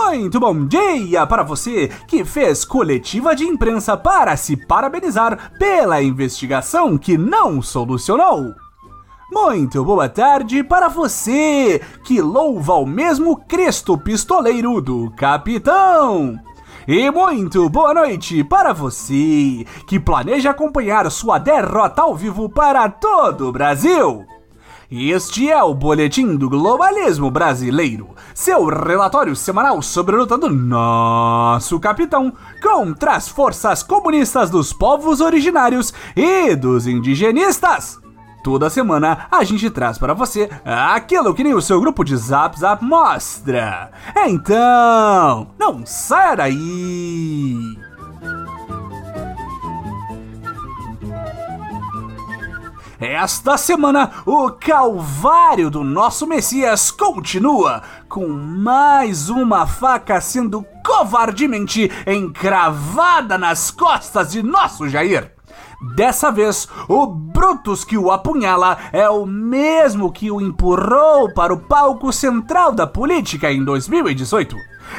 Muito bom dia para você que fez coletiva de imprensa para se parabenizar pela investigação que não solucionou. Muito boa tarde para você que louva o mesmo Cristo pistoleiro do capitão. E muito boa noite para você que planeja acompanhar sua derrota ao vivo para todo o Brasil. Este é o Boletim do Globalismo Brasileiro, seu relatório semanal sobre a luta do nosso capitão contra as forças comunistas dos povos originários e dos indigenistas. Toda semana a gente traz para você aquilo que nem o seu grupo de Zap Zap mostra. Então, não saia daí! Esta semana, o calvário do nosso Messias continua, com mais uma faca sendo covardemente encravada nas costas de nosso Jair. Dessa vez, o Brutus que o apunhala é o mesmo que o empurrou para o palco central da política em 2018.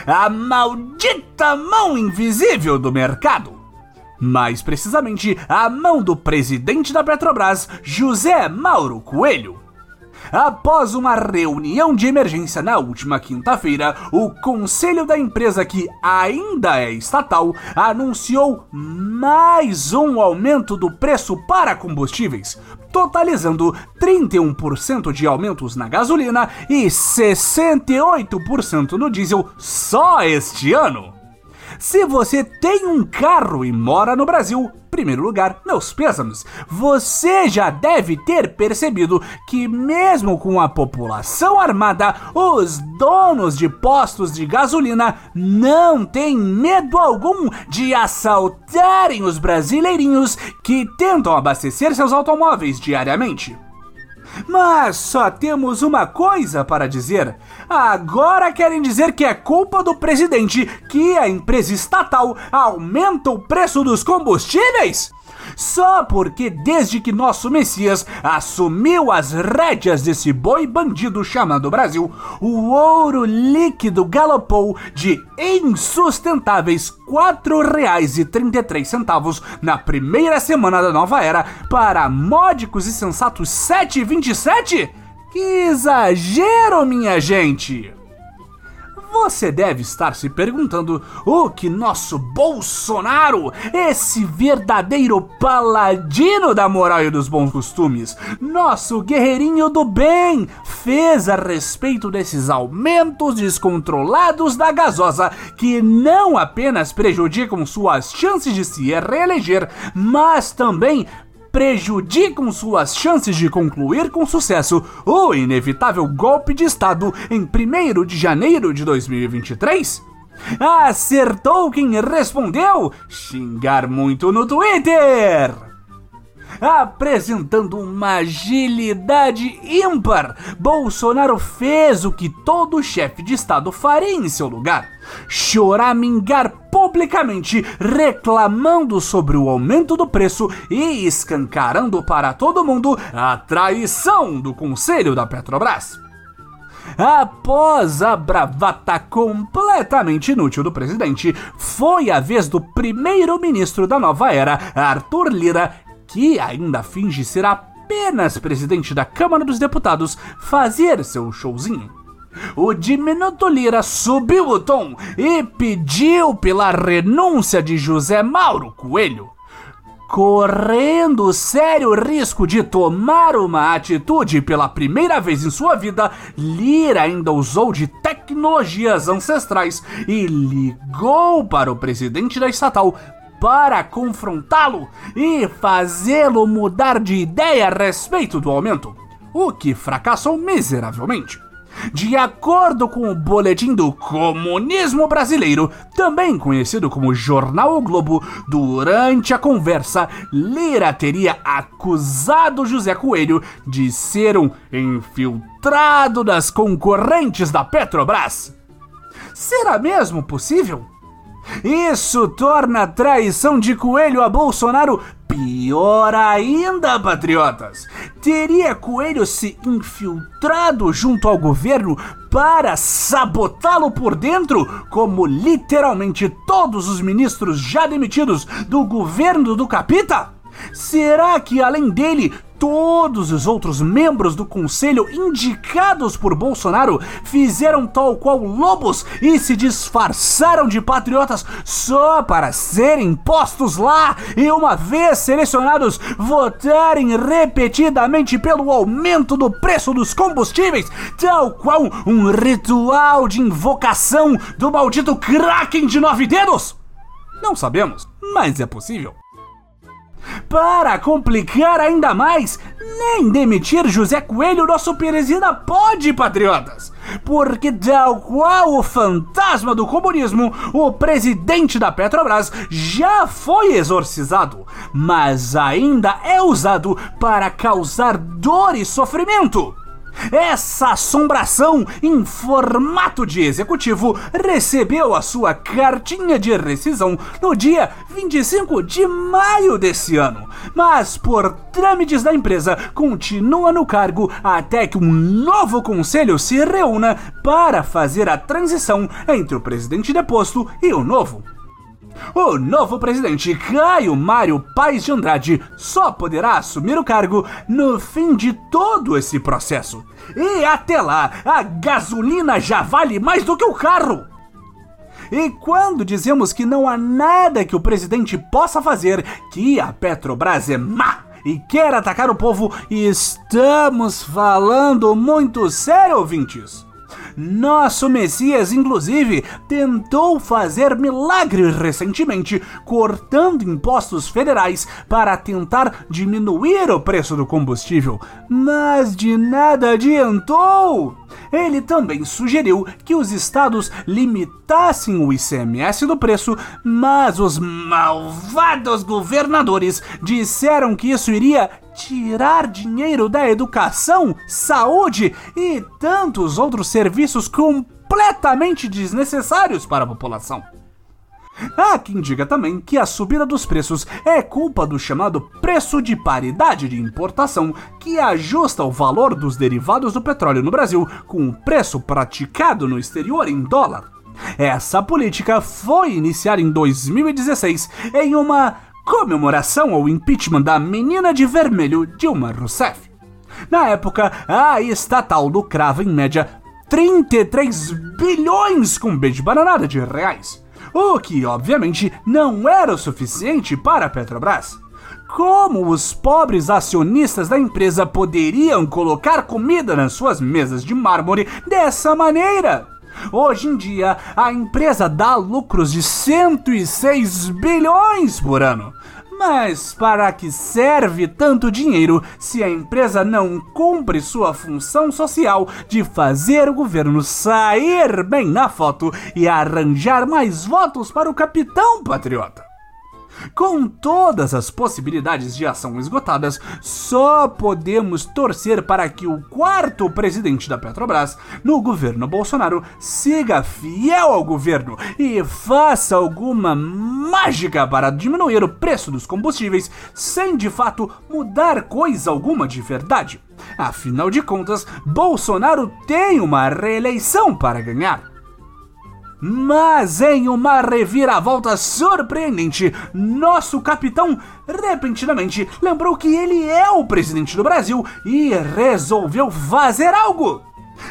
A maldita mão invisível do mercado. Mais precisamente, a mão do presidente da Petrobras, José Mauro Coelho. Após uma reunião de emergência na última quinta-feira, o conselho da empresa, que ainda é estatal, anunciou mais um aumento do preço para combustíveis, totalizando 31% de aumentos na gasolina e 68% no diesel só este ano. Se você tem um carro e mora no Brasil, primeiro lugar, meus pêsames, você já deve ter percebido que, mesmo com a população armada, os donos de postos de gasolina não têm medo algum de assaltarem os brasileirinhos que tentam abastecer seus automóveis diariamente. Mas só temos uma coisa para dizer. Agora querem dizer que é culpa do presidente que a empresa estatal aumenta o preço dos combustíveis? Só porque desde que nosso Messias assumiu as rédeas desse boi bandido chamado Brasil, o ouro líquido galopou de insustentáveis R$ 4,33 na primeira semana da nova era para módicos e sensatos 7,27? Que exagero, minha gente! Você deve estar se perguntando o que nosso Bolsonaro, esse verdadeiro paladino da moral e dos bons costumes, nosso guerreirinho do bem, fez a respeito desses aumentos descontrolados da gasosa que não apenas prejudicam suas chances de se reeleger, mas também prejudicam suas chances de concluir com sucesso o inevitável golpe de Estado em 1 de janeiro de 2023? Acertou quem respondeu? Xingar muito no Twitter! apresentando uma agilidade ímpar. Bolsonaro fez o que todo chefe de Estado faria em seu lugar: choramingar publicamente, reclamando sobre o aumento do preço e escancarando para todo mundo a traição do Conselho da Petrobras. Após a bravata completamente inútil do presidente, foi a vez do primeiro-ministro da nova era, Arthur Lira, que ainda finge ser apenas presidente da Câmara dos Deputados, fazer seu showzinho. O diminuto Lira subiu o tom e pediu pela renúncia de José Mauro Coelho, correndo sério risco de tomar uma atitude pela primeira vez em sua vida, Lira ainda usou de tecnologias ancestrais e ligou para o presidente da estatal para confrontá-lo e fazê-lo mudar de ideia a respeito do aumento, o que fracassou miseravelmente. De acordo com o Boletim do Comunismo Brasileiro, também conhecido como Jornal o Globo, durante a conversa, Lira teria acusado José Coelho de ser um infiltrado das concorrentes da Petrobras. Será mesmo possível? Isso torna a traição de Coelho a Bolsonaro pior ainda, patriotas. Teria Coelho se infiltrado junto ao governo para sabotá-lo por dentro, como literalmente todos os ministros já demitidos do governo do Capita? Será que além dele todos os outros membros do conselho indicados por Bolsonaro fizeram tal qual lobos e se disfarçaram de patriotas só para serem postos lá e, uma vez selecionados, votarem repetidamente pelo aumento do preço dos combustíveis, tal qual um ritual de invocação do maldito Kraken de nove dedos? Não sabemos, mas é possível. Para complicar ainda mais, nem demitir José Coelho, nosso presida pode, patriotas. Porque, tal qual o fantasma do comunismo, o presidente da Petrobras já foi exorcizado, mas ainda é usado para causar dor e sofrimento. Essa assombração em formato de executivo recebeu a sua cartinha de rescisão no dia 25 de maio desse ano, mas por trâmites da empresa continua no cargo até que um novo conselho se reúna para fazer a transição entre o presidente deposto e o novo. O novo presidente Caio Mário Paes de Andrade só poderá assumir o cargo no fim de todo esse processo. E até lá, a gasolina já vale mais do que o carro. E quando dizemos que não há nada que o presidente possa fazer, que a Petrobras é má e quer atacar o povo, estamos falando muito sério, ouvintes. Nosso Messias, inclusive, tentou fazer milagres recentemente, cortando impostos federais para tentar diminuir o preço do combustível, mas de nada adiantou. Ele também sugeriu que os estados limitassem o ICMS do preço, mas os malvados governadores disseram que isso iria tirar dinheiro da educação, saúde e tantos outros serviços completamente desnecessários para a população. Há quem diga também que a subida dos preços é culpa do chamado preço de paridade de importação, que ajusta o valor dos derivados do petróleo no Brasil com o preço praticado no exterior em dólar. Essa política foi iniciada em 2016 em uma comemoração ao impeachment da menina de vermelho Dilma Rousseff. Na época, a estatal lucrava em média 33 bilhões com B de bananada de reais, o que obviamente não era o suficiente para a Petrobras. Como os pobres acionistas da empresa poderiam colocar comida nas suas mesas de mármore dessa maneira? Hoje em dia, a empresa dá lucros de 106 bilhões por ano. Mas para que serve tanto dinheiro se a empresa não cumpre sua função social de fazer o governo sair bem na foto e arranjar mais votos para o capitão patriota? Com todas as possibilidades de ação esgotadas, só podemos torcer para que o quarto presidente da Petrobras, no governo Bolsonaro, siga fiel ao governo e faça alguma mágica para diminuir o preço dos combustíveis sem de fato mudar coisa alguma de verdade. Afinal de contas, Bolsonaro tem uma reeleição para ganhar. Mas em uma reviravolta surpreendente, nosso capitão repentinamente lembrou que ele é o presidente do Brasil e resolveu fazer algo.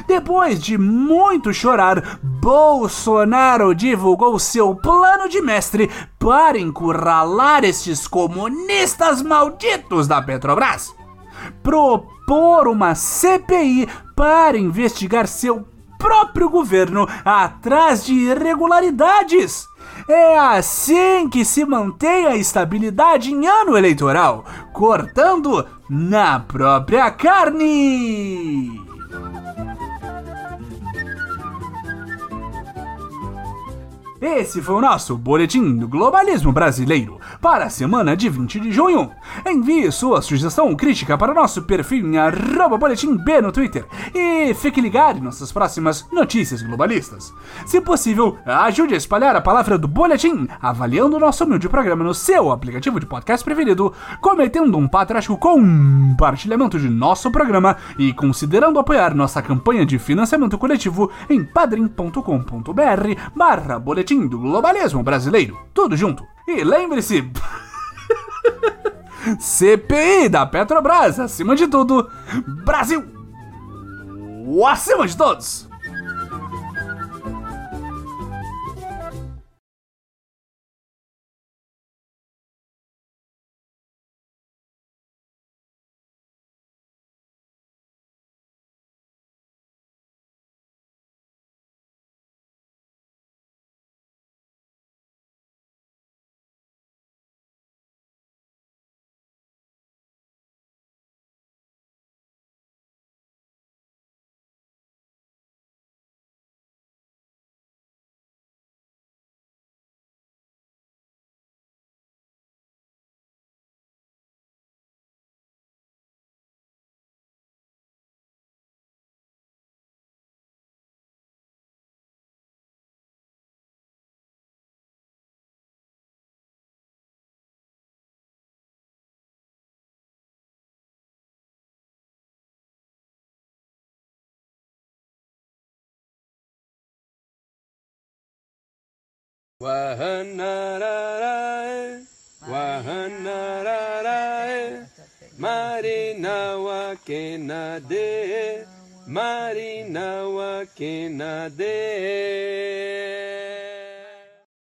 Depois de muito chorar, Bolsonaro divulgou seu plano de mestre para encurralar estes comunistas malditos da Petrobras. Propor uma CPI para investigar seu próprio governo atrás de irregularidades. É assim que se mantém a estabilidade em ano eleitoral, cortando na própria carne. Esse foi o nosso Boletim do Globalismo Brasileiro para a semana de 20 de junho. Envie sua sugestão ou crítica para o nosso perfil em boletimb no Twitter e fique ligado em nossas próximas notícias globalistas. Se possível, ajude a espalhar a palavra do Boletim avaliando o nosso humilde programa no seu aplicativo de podcast preferido, cometendo um patriótico compartilhamento de nosso programa e considerando apoiar nossa campanha de financiamento coletivo em padrim.com.br barra boletim boletim do globalismo brasileiro. Tudo junto. E lembre-se. CPI da Petrobras, acima de tudo. Brasil! Acima de todos! Wahanarae, Wahanarae, Marina Wakenade, Marina Wakenade.